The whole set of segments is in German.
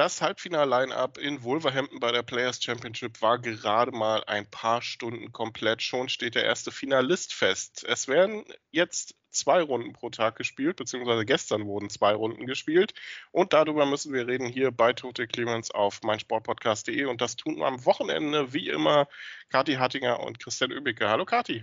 Das Halbfinal-Line-Up in Wolverhampton bei der Players Championship war gerade mal ein paar Stunden komplett. Schon steht der erste Finalist fest. Es werden jetzt zwei Runden pro Tag gespielt, beziehungsweise gestern wurden zwei Runden gespielt. Und darüber müssen wir reden hier bei Total Clearance auf meinsportpodcast.de. Und das tun wir am Wochenende, wie immer, Kathi Hattinger und Christian Übicke. Hallo Kathi.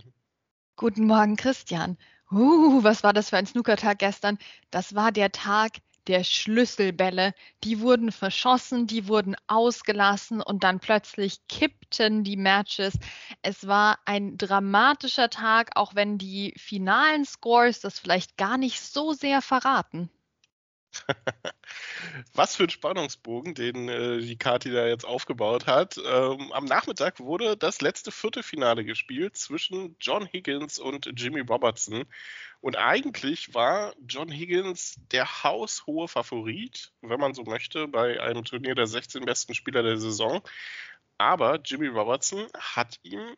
Guten Morgen, Christian. Uh, was war das für ein Snookertag gestern? Das war der Tag der Schlüsselbälle. Die wurden verschossen, die wurden ausgelassen und dann plötzlich kippten die Matches. Es war ein dramatischer Tag, auch wenn die finalen Scores das vielleicht gar nicht so sehr verraten. Was für ein Spannungsbogen, den äh, die Kati da jetzt aufgebaut hat. Ähm, am Nachmittag wurde das letzte Viertelfinale gespielt zwischen John Higgins und Jimmy Robertson. Und eigentlich war John Higgins der haushohe Favorit, wenn man so möchte, bei einem Turnier der 16 besten Spieler der Saison. Aber Jimmy Robertson hat ihm,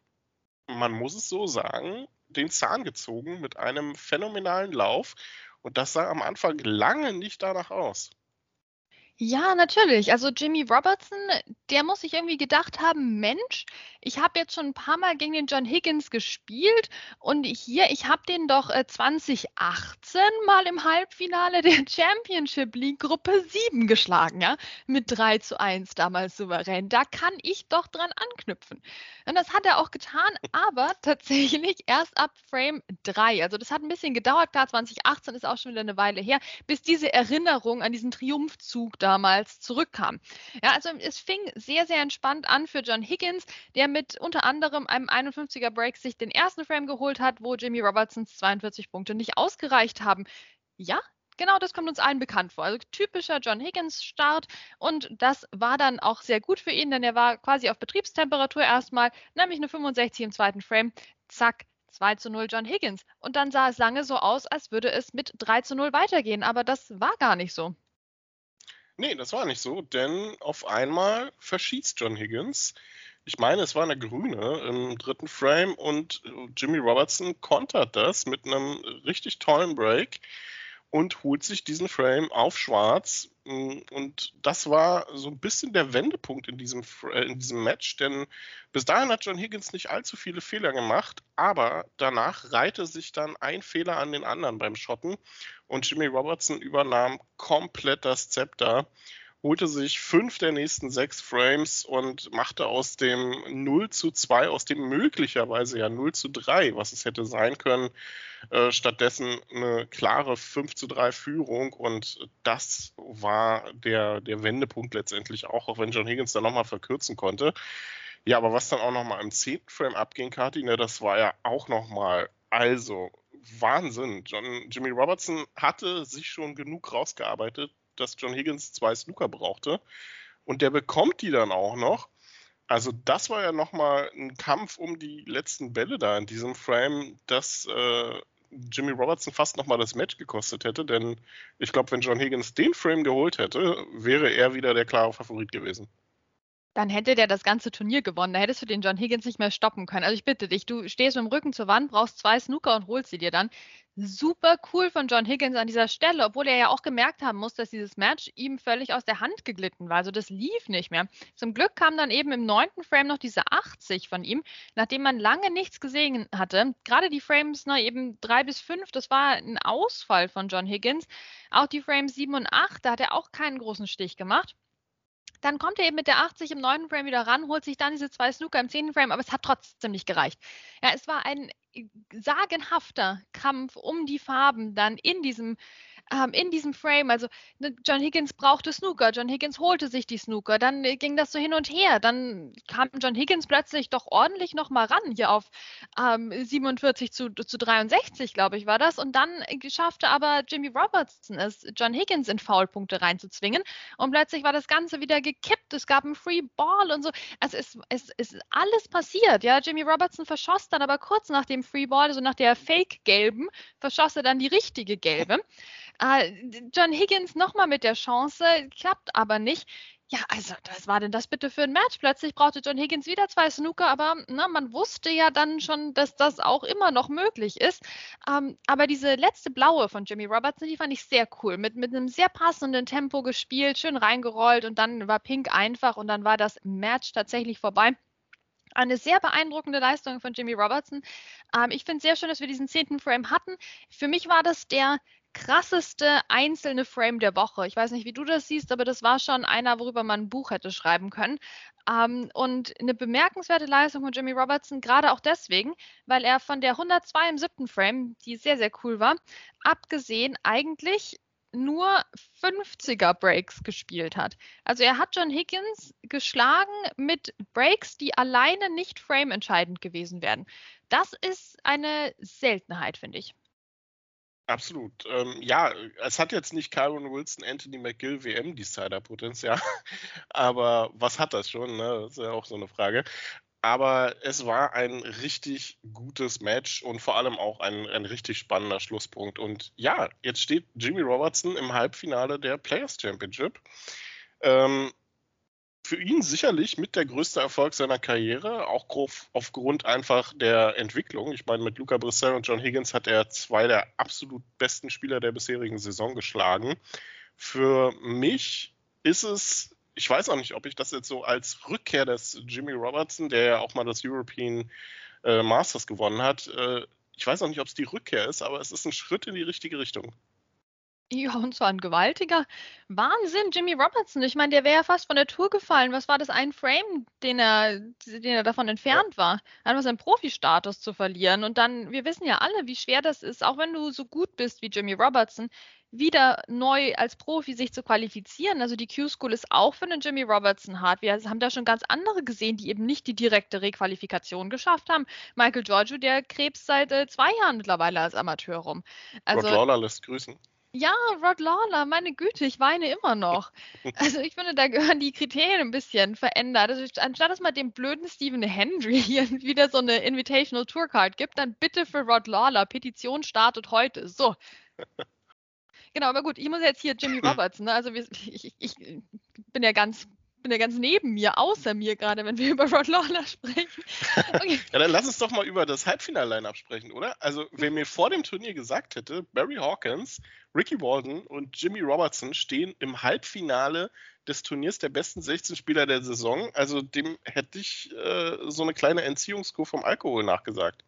man muss es so sagen, den Zahn gezogen mit einem phänomenalen Lauf. Und das sah am Anfang lange nicht danach aus. Ja, natürlich. Also Jimmy Robertson, der muss sich irgendwie gedacht haben, Mensch, ich habe jetzt schon ein paar Mal gegen den John Higgins gespielt und hier, ich habe den doch äh, 2018 mal im Halbfinale der Championship League Gruppe 7 geschlagen, ja, mit 3 zu 1 damals souverän. Da kann ich doch dran anknüpfen. Und das hat er auch getan, aber tatsächlich erst ab Frame 3. Also das hat ein bisschen gedauert, klar, 2018 ist auch schon wieder eine Weile her, bis diese Erinnerung an diesen Triumphzug da damals zurückkam. Ja, also es fing sehr, sehr entspannt an für John Higgins, der mit unter anderem einem 51er Break sich den ersten Frame geholt hat, wo Jimmy Robertsons 42 Punkte nicht ausgereicht haben. Ja, Genau, das kommt uns allen bekannt vor. Also typischer John Higgins-Start. Und das war dann auch sehr gut für ihn, denn er war quasi auf Betriebstemperatur erstmal, nämlich eine 65 im zweiten Frame. Zack, 2 zu 0 John Higgins. Und dann sah es lange so aus, als würde es mit 3 zu 0 weitergehen. Aber das war gar nicht so. Nee, das war nicht so, denn auf einmal verschießt John Higgins. Ich meine, es war eine grüne im dritten Frame und Jimmy Robertson kontert das mit einem richtig tollen Break und holt sich diesen Frame auf schwarz. Mm, und das war so ein bisschen der Wendepunkt in diesem, äh, in diesem Match, denn bis dahin hat John Higgins nicht allzu viele Fehler gemacht, aber danach reihte sich dann ein Fehler an den anderen beim Schotten und Jimmy Robertson übernahm komplett das Zepter holte sich fünf der nächsten sechs Frames und machte aus dem 0 zu 2, aus dem möglicherweise ja 0 zu 3, was es hätte sein können, äh, stattdessen eine klare 5 zu 3 Führung und das war der, der Wendepunkt letztendlich auch, auch wenn John Higgins dann nochmal verkürzen konnte. Ja, aber was dann auch nochmal im 10. Frame abging, Kati, ne, das war ja auch nochmal, also Wahnsinn. John, Jimmy Robertson hatte sich schon genug rausgearbeitet, dass John Higgins zwei Snooker brauchte. Und der bekommt die dann auch noch. Also das war ja nochmal ein Kampf um die letzten Bälle da in diesem Frame, dass äh, Jimmy Robertson fast nochmal das Match gekostet hätte. Denn ich glaube, wenn John Higgins den Frame geholt hätte, wäre er wieder der klare Favorit gewesen. Dann hätte der das ganze Turnier gewonnen. Da hättest du den John Higgins nicht mehr stoppen können. Also ich bitte dich, du stehst mit dem Rücken zur Wand, brauchst zwei Snooker und holst sie dir dann. Super cool von John Higgins an dieser Stelle, obwohl er ja auch gemerkt haben muss, dass dieses Match ihm völlig aus der Hand geglitten war. Also das lief nicht mehr. Zum Glück kam dann eben im neunten Frame noch diese 80 von ihm, nachdem man lange nichts gesehen hatte. Gerade die Frames ne, eben drei bis fünf, das war ein Ausfall von John Higgins. Auch die Frames 7 und 8, da hat er auch keinen großen Stich gemacht. Dann kommt er eben mit der 80 im neunten Frame wieder ran, holt sich dann diese zwei Snooker im zehnten Frame, aber es hat trotzdem nicht gereicht. Ja, es war ein äh, sagenhafter Kampf um die Farben dann in diesem ähm, in diesem Frame, also ne, John Higgins brauchte Snooker, John Higgins holte sich die Snooker, dann äh, ging das so hin und her, dann kam John Higgins plötzlich doch ordentlich nochmal ran, hier auf ähm, 47 zu, zu 63, glaube ich, war das, und dann äh, schaffte aber Jimmy Robertson es, John Higgins in Foulpunkte reinzuzwingen. Und plötzlich war das Ganze wieder gekippt, es gab einen Free Ball und so, also es, es, es ist alles passiert, ja, Jimmy Robertson verschoss dann aber kurz nach dem Free Ball, also nach der Fake-Gelben, verschoss er dann die richtige Gelbe. Äh, John Higgins nochmal mit der Chance, klappt aber nicht. Ja, also was war denn das bitte für ein Match? Plötzlich brauchte John Higgins wieder zwei Snooker, aber na, man wusste ja dann schon, dass das auch immer noch möglich ist. Ähm, aber diese letzte blaue von Jimmy Robertson, die fand ich sehr cool. Mit, mit einem sehr passenden Tempo gespielt, schön reingerollt und dann war Pink einfach und dann war das Match tatsächlich vorbei. Eine sehr beeindruckende Leistung von Jimmy Robertson. Ähm, ich finde es sehr schön, dass wir diesen zehnten Frame hatten. Für mich war das der krasseste einzelne Frame der Woche. Ich weiß nicht, wie du das siehst, aber das war schon einer, worüber man ein Buch hätte schreiben können. Ähm, und eine bemerkenswerte Leistung von Jimmy Robertson, gerade auch deswegen, weil er von der 102 im siebten Frame, die sehr, sehr cool war, abgesehen eigentlich nur 50er Breaks gespielt hat. Also er hat John Higgins geschlagen mit Breaks, die alleine nicht frame entscheidend gewesen wären. Das ist eine Seltenheit, finde ich. Absolut. Ähm, ja, es hat jetzt nicht Kyron Wilson, Anthony McGill, WM Decider-Potenzial, aber was hat das schon? Ne? Das ist ja auch so eine Frage. Aber es war ein richtig gutes Match und vor allem auch ein, ein richtig spannender Schlusspunkt. Und ja, jetzt steht Jimmy Robertson im Halbfinale der Players Championship. Ähm, für ihn sicherlich mit der größte Erfolg seiner Karriere, auch aufgrund einfach der Entwicklung. Ich meine, mit Luca Brissell und John Higgins hat er zwei der absolut besten Spieler der bisherigen Saison geschlagen. Für mich ist es, ich weiß auch nicht, ob ich das jetzt so als Rückkehr des Jimmy Robertson, der ja auch mal das European äh, Masters gewonnen hat, äh, ich weiß auch nicht, ob es die Rückkehr ist, aber es ist ein Schritt in die richtige Richtung. Ja, und zwar ein gewaltiger Wahnsinn, Jimmy Robertson. Ich meine, der wäre ja fast von der Tour gefallen. Was war das ein Frame, den er, den er davon entfernt war? Einfach seinen Profi-Status zu verlieren. Und dann, wir wissen ja alle, wie schwer das ist, auch wenn du so gut bist wie Jimmy Robertson, wieder neu als Profi sich zu qualifizieren. Also die Q-School ist auch für einen Jimmy Robertson hart. Wir haben da schon ganz andere gesehen, die eben nicht die direkte Requalifikation geschafft haben. Michael Giorgio, der krebs seit äh, zwei Jahren mittlerweile als Amateur rum. Also, Rod Lawler lässt grüßen. Ja, Rod Lawler, meine Güte, ich weine immer noch. Also ich finde, da gehören die Kriterien ein bisschen verändert. Also anstatt dass man dem blöden Stephen Hendry hier wieder so eine Invitational Tour Card gibt, dann bitte für Rod Lawler. Petition startet heute. So. Genau, aber gut, ich muss jetzt hier Jimmy Roberts, ne? Also ich, ich, ich bin ja ganz bin ja ganz neben mir, außer mir gerade, wenn wir über Rod Lawler sprechen. Okay. ja, dann lass uns doch mal über das Halbfinal-Line-Up sprechen, oder? Also, wer mir vor dem Turnier gesagt hätte, Barry Hawkins, Ricky Walden und Jimmy Robertson stehen im Halbfinale des Turniers der besten 16 Spieler der Saison, also dem hätte ich äh, so eine kleine Entziehungskur vom Alkohol nachgesagt.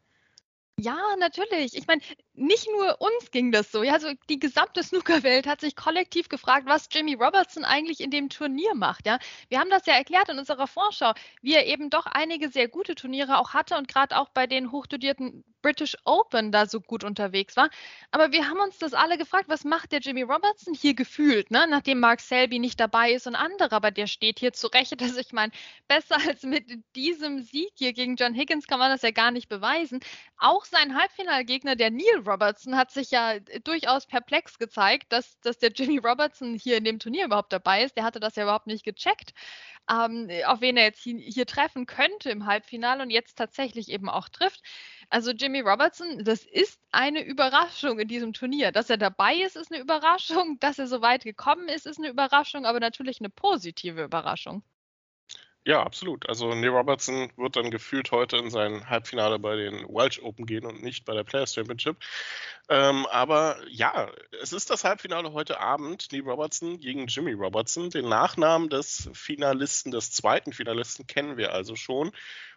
Ja, natürlich. Ich meine, nicht nur uns ging das so. Ja, also die gesamte Snookerwelt hat sich kollektiv gefragt, was Jimmy Robertson eigentlich in dem Turnier macht. Ja, wir haben das ja erklärt in unserer Vorschau, wie er eben doch einige sehr gute Turniere auch hatte und gerade auch bei den hochdotierten British Open da so gut unterwegs war. Aber wir haben uns das alle gefragt, was macht der Jimmy Robertson hier gefühlt, ne? nachdem Mark Selby nicht dabei ist und andere, aber der steht hier zurecht. Also ich meine, besser als mit diesem Sieg hier gegen John Higgins kann man das ja gar nicht beweisen. Auch sein Halbfinalgegner, der Neil Robertson, hat sich ja durchaus perplex gezeigt, dass, dass der Jimmy Robertson hier in dem Turnier überhaupt dabei ist. Der hatte das ja überhaupt nicht gecheckt, ähm, auf wen er jetzt hier treffen könnte im Halbfinale und jetzt tatsächlich eben auch trifft. Also Jimmy Robertson, das ist eine Überraschung in diesem Turnier. Dass er dabei ist, ist eine Überraschung. Dass er so weit gekommen ist, ist eine Überraschung, aber natürlich eine positive Überraschung. Ja, absolut. Also Neil Robertson wird dann gefühlt heute in sein Halbfinale bei den Welsh Open gehen und nicht bei der Players Championship. Ähm, aber ja, es ist das Halbfinale heute Abend. Neil Robertson gegen Jimmy Robertson. Den Nachnamen des Finalisten, des zweiten Finalisten kennen wir also schon.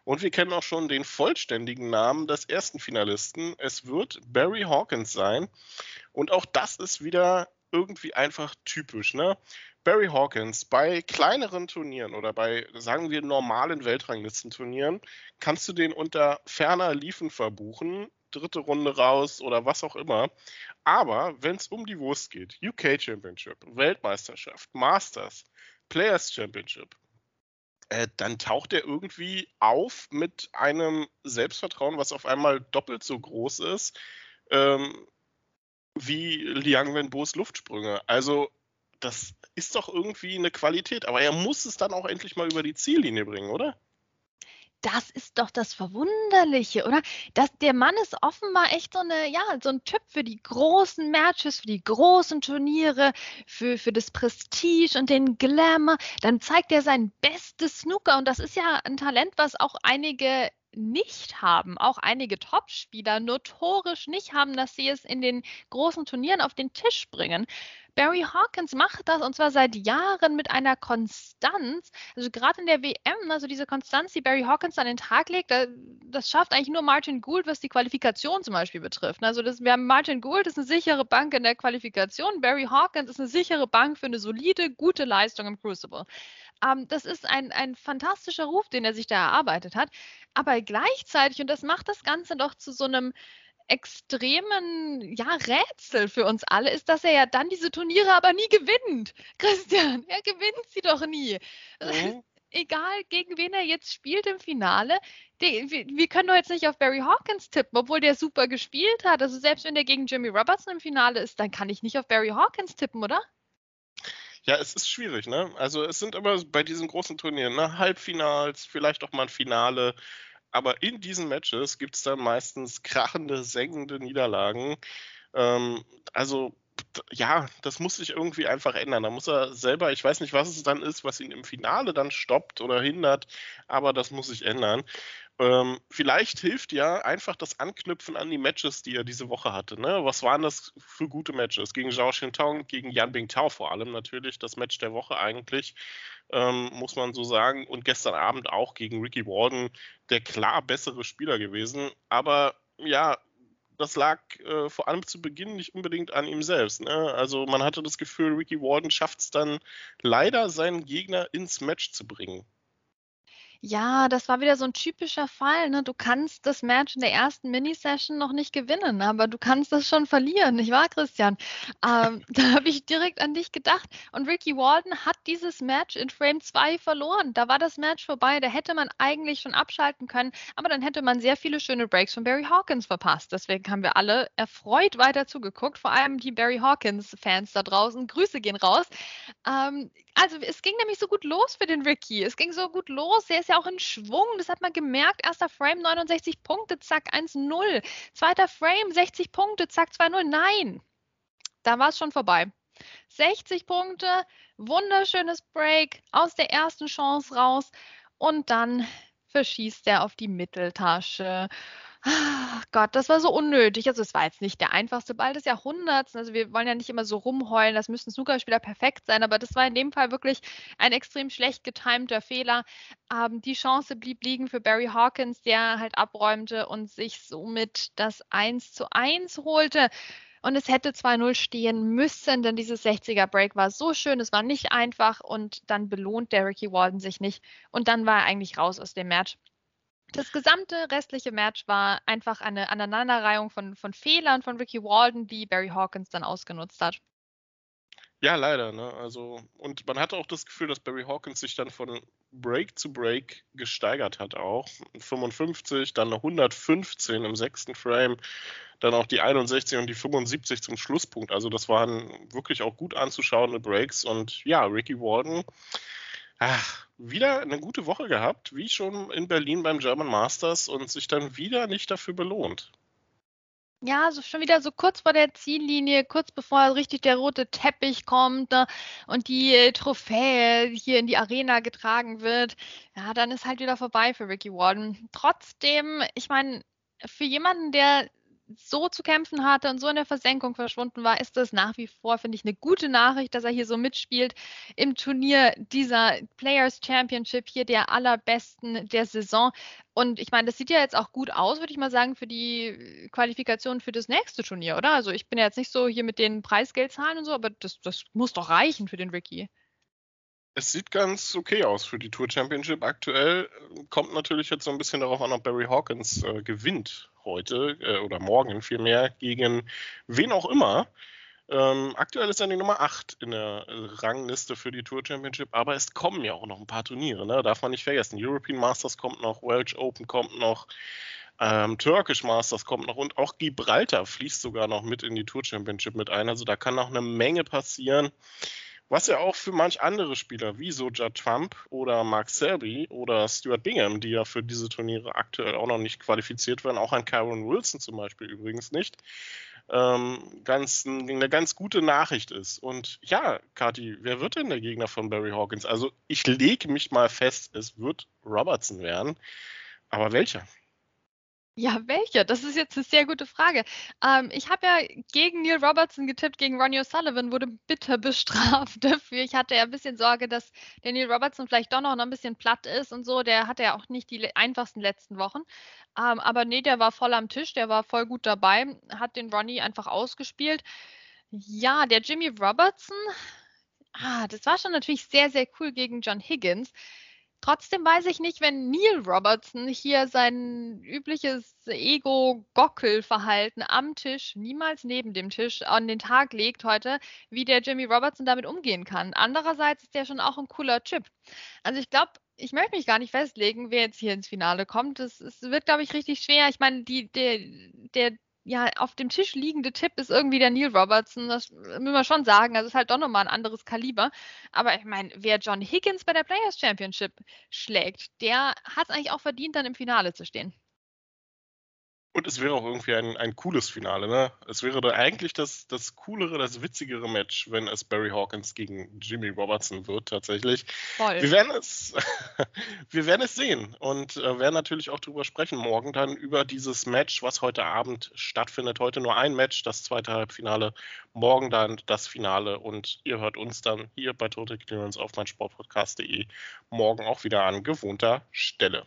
Und wir kennen auch schon den vollständigen Namen des ersten Finalisten. Es wird Barry Hawkins sein. Und auch das ist wieder irgendwie einfach typisch. Ne? Barry Hawkins, bei kleineren Turnieren oder bei, sagen wir, normalen Weltranglistenturnieren, kannst du den unter ferner Liefen verbuchen, dritte Runde raus oder was auch immer. Aber wenn es um die Wurst geht, UK Championship, Weltmeisterschaft, Masters, Players Championship, äh, dann taucht er irgendwie auf mit einem Selbstvertrauen, was auf einmal doppelt so groß ist ähm, wie Liang Wenbos Luftsprünge. Also das ist doch irgendwie eine Qualität. Aber er muss es dann auch endlich mal über die Ziellinie bringen, oder? das ist doch das Verwunderliche, oder? Das, der Mann ist offenbar echt so eine, ja, so ein Typ für die großen Matches, für die großen Turniere, für, für das Prestige und den Glamour. Dann zeigt er sein bestes Snooker und das ist ja ein Talent, was auch einige nicht haben, auch einige Topspieler notorisch nicht haben, dass sie es in den großen Turnieren auf den Tisch bringen. Barry Hawkins macht das und zwar seit Jahren mit einer Konstanz. Also gerade in der WM, also diese Konstanz, die Barry Hawkins an den Tag legt, das schafft eigentlich nur Martin Gould, was die Qualifikation zum Beispiel betrifft. Also das, wir haben Martin Gould ist eine sichere Bank in der Qualifikation. Barry Hawkins ist eine sichere Bank für eine solide, gute Leistung im Crucible. Ähm, das ist ein, ein fantastischer Ruf, den er sich da erarbeitet hat. Aber gleichzeitig, und das macht das Ganze doch zu so einem extremen ja, Rätsel für uns alle ist, dass er ja dann diese Turniere aber nie gewinnt. Christian, er gewinnt sie doch nie. Mhm. Egal, gegen wen er jetzt spielt im Finale, die, wir, wir, können doch jetzt nicht auf Barry Hawkins tippen, obwohl der super gespielt hat. Also selbst wenn der gegen Jimmy Robertson im Finale ist, dann kann ich nicht auf Barry Hawkins tippen, oder? Ja, es ist schwierig, ne? Also es sind immer bei diesen großen Turnieren, ne? Halbfinals, vielleicht auch mal ein Finale. Aber in diesen Matches gibt es dann meistens krachende, sengende Niederlagen. Ähm, also ja, das muss sich irgendwie einfach ändern. Da muss er selber, ich weiß nicht, was es dann ist, was ihn im Finale dann stoppt oder hindert, aber das muss sich ändern. Ähm, vielleicht hilft ja einfach das Anknüpfen an die Matches, die er diese Woche hatte. Ne? Was waren das für gute Matches? Gegen Zhao Xintong, gegen Yan Bingtao vor allem natürlich, das Match der Woche eigentlich, ähm, muss man so sagen. Und gestern Abend auch gegen Ricky Walden, der klar bessere Spieler gewesen. Aber ja, das lag äh, vor allem zu Beginn nicht unbedingt an ihm selbst. Ne? Also man hatte das Gefühl, Ricky Walden schafft es dann leider, seinen Gegner ins Match zu bringen. Ja, das war wieder so ein typischer Fall. Ne? Du kannst das Match in der ersten Mini-Session noch nicht gewinnen, aber du kannst das schon verlieren, nicht wahr, Christian? Ähm, da habe ich direkt an dich gedacht. Und Ricky Walden hat dieses Match in Frame 2 verloren. Da war das Match vorbei. Da hätte man eigentlich schon abschalten können, aber dann hätte man sehr viele schöne Breaks von Barry Hawkins verpasst. Deswegen haben wir alle erfreut weiter zugeguckt, vor allem die Barry Hawkins-Fans da draußen. Grüße gehen raus. Ähm, also es ging nämlich so gut los für den Ricky. Es ging so gut los. Er ist ja auch in Schwung. Das hat man gemerkt. Erster Frame 69 Punkte, zack 1-0. Zweiter Frame 60 Punkte, zack 2-0. Nein, da war es schon vorbei. 60 Punkte, wunderschönes Break aus der ersten Chance raus und dann verschießt er auf die Mitteltasche. Ach Gott, das war so unnötig. Also es war jetzt nicht der einfachste Ball des Jahrhunderts. Also wir wollen ja nicht immer so rumheulen, das müssen Snookerspieler perfekt sein, aber das war in dem Fall wirklich ein extrem schlecht getimter Fehler. Ähm, die Chance blieb liegen für Barry Hawkins, der halt abräumte und sich somit das 1 zu 1 holte. Und es hätte 2-0 stehen müssen, denn dieses 60er Break war so schön, es war nicht einfach und dann belohnt der Ricky Walden sich nicht. Und dann war er eigentlich raus aus dem Match. Das gesamte restliche Match war einfach eine Aneinanderreihung von, von Fehlern von Ricky Walden, die Barry Hawkins dann ausgenutzt hat. Ja, leider. Ne? Also, und man hatte auch das Gefühl, dass Barry Hawkins sich dann von Break zu Break gesteigert hat auch. 55, dann 115 im sechsten Frame, dann auch die 61 und die 75 zum Schlusspunkt. Also das waren wirklich auch gut anzuschauende Breaks. Und ja, Ricky Walden ach, wieder eine gute Woche gehabt, wie schon in Berlin beim German Masters und sich dann wieder nicht dafür belohnt. Ja, so schon wieder so kurz vor der Ziellinie, kurz bevor richtig der rote Teppich kommt ne, und die äh, Trophäe hier in die Arena getragen wird. Ja, dann ist halt wieder vorbei für Ricky Warden. Trotzdem, ich meine, für jemanden, der so zu kämpfen hatte und so in der Versenkung verschwunden war, ist das nach wie vor, finde ich, eine gute Nachricht, dass er hier so mitspielt im Turnier dieser Players Championship, hier der allerbesten der Saison. Und ich meine, das sieht ja jetzt auch gut aus, würde ich mal sagen, für die Qualifikation für das nächste Turnier, oder? Also ich bin ja jetzt nicht so hier mit den Preisgeldzahlen und so, aber das, das muss doch reichen für den Ricky. Es sieht ganz okay aus für die Tour Championship. Aktuell kommt natürlich jetzt so ein bisschen darauf an, ob Barry Hawkins äh, gewinnt heute äh, oder morgen vielmehr gegen wen auch immer. Ähm, aktuell ist er die Nummer 8 in der Rangliste für die Tour Championship, aber es kommen ja auch noch ein paar Turniere, ne? darf man nicht vergessen. European Masters kommt noch, Welsh Open kommt noch, ähm, Turkish Masters kommt noch und auch Gibraltar fließt sogar noch mit in die Tour Championship mit ein. Also da kann noch eine Menge passieren. Was ja auch für manch andere Spieler wie Soja Trump oder Mark Selby oder Stuart Bingham, die ja für diese Turniere aktuell auch noch nicht qualifiziert werden, auch an Kyron Wilson zum Beispiel übrigens nicht, ähm, ganz, eine ganz gute Nachricht ist. Und ja, Kati, wer wird denn der Gegner von Barry Hawkins? Also ich lege mich mal fest, es wird Robertson werden. Aber welcher? Ja, welche? Das ist jetzt eine sehr gute Frage. Ähm, ich habe ja gegen Neil Robertson getippt, gegen Ronnie O'Sullivan, wurde bitter bestraft dafür. Ich hatte ja ein bisschen Sorge, dass der Neil Robertson vielleicht doch noch ein bisschen platt ist und so. Der hatte ja auch nicht die einfachsten letzten Wochen. Ähm, aber nee, der war voll am Tisch, der war voll gut dabei, hat den Ronnie einfach ausgespielt. Ja, der Jimmy Robertson, ah, das war schon natürlich sehr, sehr cool gegen John Higgins. Trotzdem weiß ich nicht, wenn Neil Robertson hier sein übliches Ego-Gockel-Verhalten am Tisch, niemals neben dem Tisch, an den Tag legt heute, wie der Jimmy Robertson damit umgehen kann. Andererseits ist der schon auch ein cooler Chip. Also ich glaube, ich möchte mich gar nicht festlegen, wer jetzt hier ins Finale kommt. Es wird, glaube ich, richtig schwer. Ich meine, die, der, der ja, auf dem Tisch liegende Tipp ist irgendwie der Neil Robertson. Das müssen wir schon sagen. Also ist halt doch nochmal ein anderes Kaliber. Aber ich meine, wer John Higgins bei der Players Championship schlägt, der hat es eigentlich auch verdient, dann im Finale zu stehen. Und es wäre auch irgendwie ein, ein cooles Finale, ne? Es wäre da eigentlich das, das coolere, das witzigere Match, wenn es Barry Hawkins gegen Jimmy Robertson wird, tatsächlich. Voll. Wir werden es, wir werden es sehen und äh, werden natürlich auch darüber sprechen morgen dann über dieses Match, was heute Abend stattfindet. Heute nur ein Match, das zweite Halbfinale, morgen dann das Finale und ihr hört uns dann hier bei Total Clearance auf meinsportpodcast.de morgen auch wieder an gewohnter Stelle.